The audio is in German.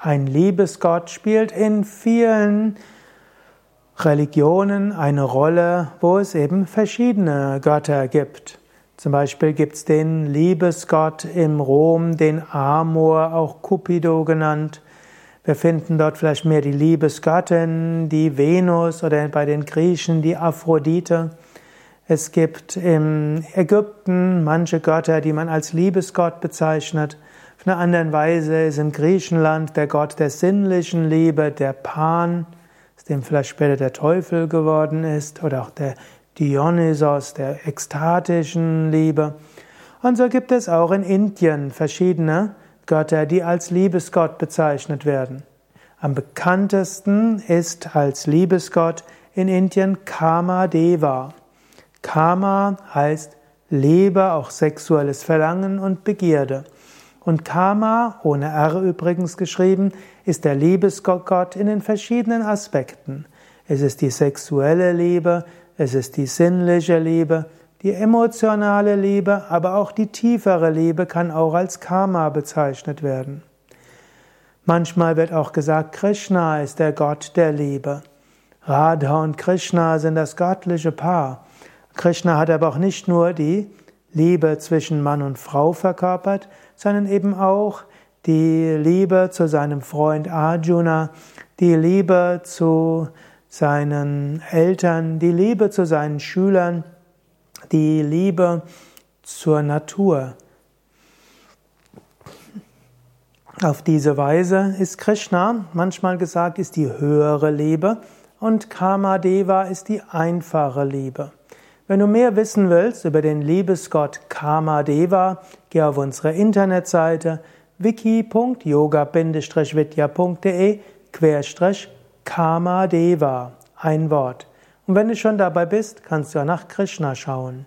Ein Liebesgott spielt in vielen Religionen eine Rolle, wo es eben verschiedene Götter gibt. Zum Beispiel gibt es den Liebesgott im Rom, den Amor, auch Cupido genannt. Wir finden dort vielleicht mehr die Liebesgöttin, die Venus oder bei den Griechen die Aphrodite. Es gibt im Ägypten manche Götter, die man als Liebesgott bezeichnet. Auf eine andere Weise ist im Griechenland der Gott der sinnlichen Liebe, der Pan, aus dem vielleicht später der Teufel geworden ist, oder auch der Dionysos, der ekstatischen Liebe. Und so gibt es auch in Indien verschiedene Götter, die als Liebesgott bezeichnet werden. Am bekanntesten ist als Liebesgott in Indien Kama Deva. Kama heißt Liebe, auch sexuelles Verlangen und Begierde. Und Kama, ohne R übrigens geschrieben, ist der Liebesgott in den verschiedenen Aspekten. Es ist die sexuelle Liebe, es ist die sinnliche Liebe, die emotionale Liebe, aber auch die tiefere Liebe kann auch als Karma bezeichnet werden. Manchmal wird auch gesagt, Krishna ist der Gott der Liebe. Radha und Krishna sind das göttliche Paar. Krishna hat aber auch nicht nur die Liebe zwischen Mann und Frau verkörpert, sondern eben auch die Liebe zu seinem Freund Arjuna, die Liebe zu seinen Eltern, die Liebe zu seinen Schülern, die Liebe zur Natur. Auf diese Weise ist Krishna, manchmal gesagt, ist die höhere Liebe und Kamadeva ist die einfache Liebe. Wenn du mehr wissen willst über den Liebesgott Kamadeva, geh auf unsere Internetseite wiki.yoga-vidya.de Kamadeva, ein Wort. Und wenn du schon dabei bist, kannst du ja nach Krishna schauen.